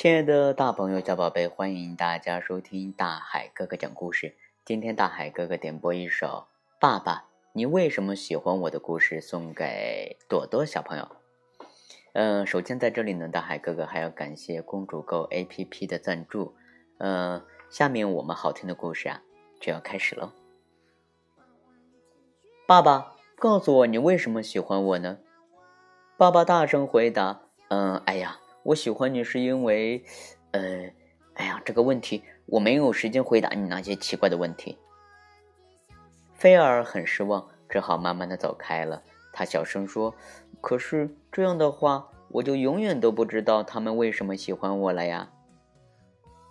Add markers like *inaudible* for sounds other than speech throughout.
亲爱的大朋友、小宝贝，欢迎大家收听大海哥哥讲故事。今天大海哥哥点播一首《爸爸，你为什么喜欢我》的故事，送给朵朵小朋友。嗯，首先在这里呢，大海哥哥还要感谢公主购 APP 的赞助。嗯，下面我们好听的故事啊就要开始喽。爸爸，告诉我你为什么喜欢我呢？爸爸大声回答：“嗯，哎呀。”我喜欢你是因为，呃，哎呀，这个问题我没有时间回答你那些奇怪的问题。菲尔很失望，只好慢慢的走开了。他小声说：“可是这样的话，我就永远都不知道他们为什么喜欢我了呀。”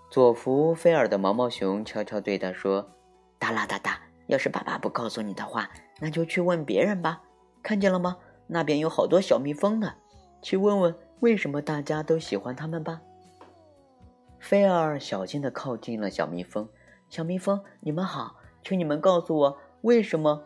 佐福菲尔的毛毛熊悄悄对他说：“哒啦哒哒，要是爸爸不告诉你的话，那就去问别人吧。看见了吗？那边有好多小蜜蜂呢，去问问。”为什么大家都喜欢他们吧？菲尔小心地靠近了小蜜蜂。小蜜蜂，你们好，请你们告诉我为什么？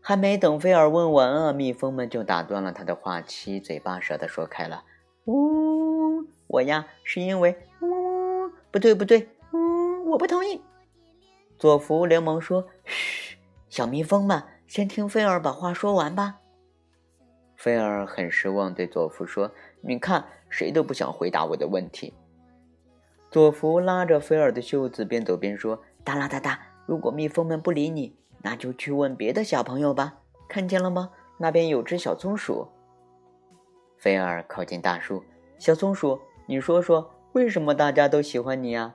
还没等菲尔问完啊，蜜蜂们就打断了他的话，七嘴八舌地说开了：“呜，我呀，是因为……呜，不对不对，呜，我不同意。”佐福连忙说：“嘘，小蜜蜂们，先听菲尔把话说完吧。”菲尔很失望，对佐夫说：“你看，谁都不想回答我的问题。”佐夫拉着菲尔的袖子，边走边说：“哒啦哒哒，如果蜜蜂们不理你，那就去问别的小朋友吧。看见了吗？那边有只小松鼠。”菲尔靠近大树，小松鼠，你说说，为什么大家都喜欢你呀？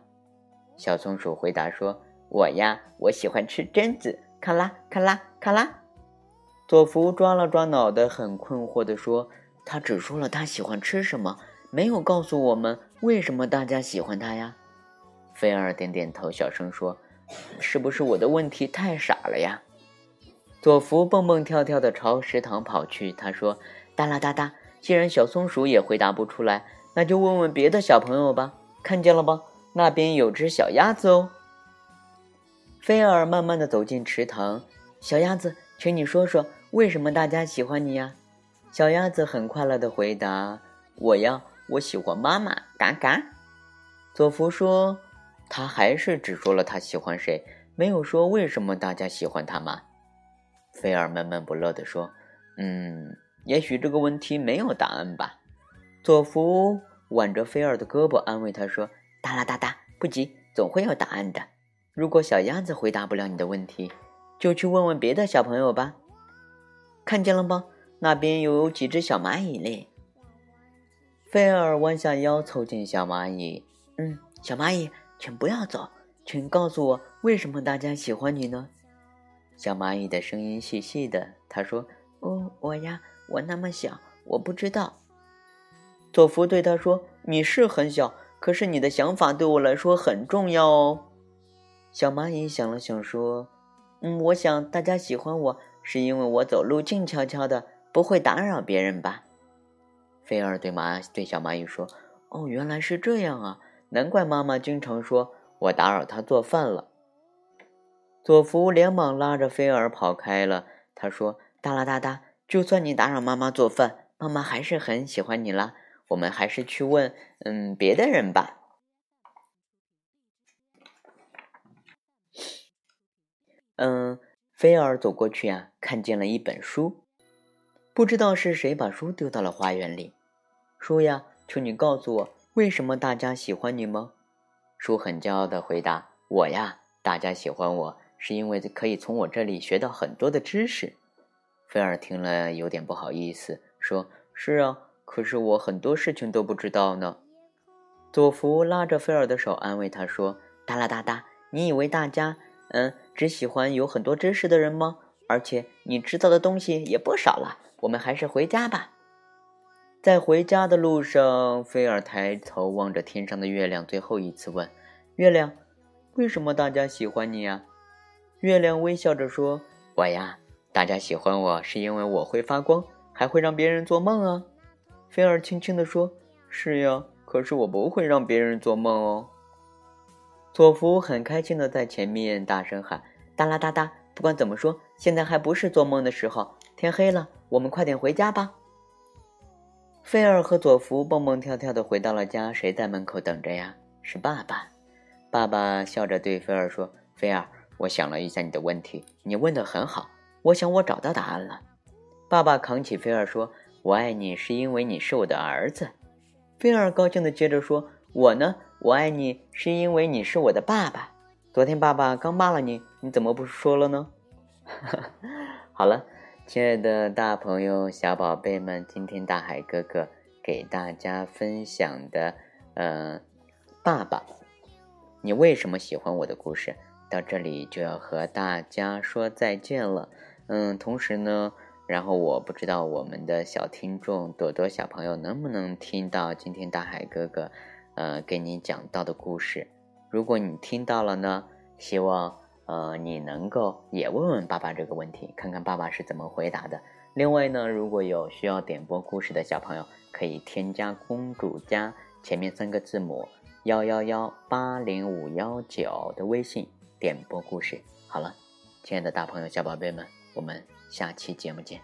小松鼠回答说：“我呀，我喜欢吃榛子。看啦，看啦，看啦。”佐福抓了抓脑袋，很困惑地说：“他只说了他喜欢吃什么，没有告诉我们为什么大家喜欢他呀。”菲尔点点头，小声说：“是不是我的问题太傻了呀？”佐福蹦蹦跳跳地朝食堂跑去。他说：“哒啦哒哒，既然小松鼠也回答不出来，那就问问别的小朋友吧。看见了吗？那边有只小鸭子哦。”菲尔慢慢地走进池塘，小鸭子。请你说说，为什么大家喜欢你呀？小鸭子很快乐的回答：“我呀，我喜欢妈妈。”嘎嘎。佐福说：“他还是只说了他喜欢谁，没有说为什么大家喜欢他吗？”菲尔闷闷不乐地说：“嗯，也许这个问题没有答案吧。”佐福挽着菲尔的胳膊，安慰他说：“哒啦哒哒，不急，总会有答案的。如果小鸭子回答不了你的问题。”就去问问别的小朋友吧。看见了吗？那边有几只小蚂蚁嘞。菲尔弯下腰凑近小蚂蚁，嗯，小蚂蚁，请不要走，请告诉我为什么大家喜欢你呢？小蚂蚁的声音细细的，他说：“哦，我呀，我那么小，我不知道。”佐夫对他说：“你是很小，可是你的想法对我来说很重要哦。”小蚂蚁想了想说。嗯，我想大家喜欢我是因为我走路静悄悄的，不会打扰别人吧？菲尔对蚂对小蚂蚁说：“哦，原来是这样啊，难怪妈妈经常说我打扰她做饭了。”佐福连忙拉着菲尔跑开了。他说：“哒啦哒哒，就算你打扰妈妈做饭，妈妈还是很喜欢你啦。我们还是去问嗯别的人吧。”嗯，菲尔走过去呀，看见了一本书，不知道是谁把书丢到了花园里。书呀，求你告诉我，为什么大家喜欢你吗？书很骄傲的回答：“我呀，大家喜欢我是因为可以从我这里学到很多的知识。”菲尔听了有点不好意思，说：“是啊，可是我很多事情都不知道呢。”佐福拉着菲尔的手，安慰他说：“哒啦哒哒，你以为大家……”嗯，只喜欢有很多知识的人吗？而且你知道的东西也不少了。我们还是回家吧。在回家的路上，菲尔抬头望着天上的月亮，最后一次问：“月亮，为什么大家喜欢你呀？”月亮微笑着说：“我呀，大家喜欢我是因为我会发光，还会让别人做梦啊。”菲尔轻轻地说：“是呀，可是我不会让别人做梦哦。”佐福很开心的在前面大声喊：“哒啦哒哒！不管怎么说，现在还不是做梦的时候。天黑了，我们快点回家吧。”菲尔和佐福蹦蹦跳跳的回到了家，谁在门口等着呀？是爸爸。爸爸笑着对菲尔说：“菲尔，我想了一下你的问题，你问的很好。我想我找到答案了。”爸爸扛起菲尔说：“我爱你是因为你是我的儿子。”菲尔高兴的接着说：“我呢，我爱你是因为你是我的爸爸。昨天爸爸刚骂了你，你怎么不说了呢？” *laughs* 好了。亲爱的大朋友、小宝贝们，今天大海哥哥给大家分享的，呃，爸爸，你为什么喜欢我的故事？到这里就要和大家说再见了。嗯，同时呢，然后我不知道我们的小听众朵朵小朋友能不能听到今天大海哥哥，呃，给你讲到的故事。如果你听到了呢，希望。呃，你能够也问问爸爸这个问题，看看爸爸是怎么回答的。另外呢，如果有需要点播故事的小朋友，可以添加公主家前面三个字母幺幺幺八零五幺九的微信点播故事。好了，亲爱的大朋友小宝贝们，我们下期节目见。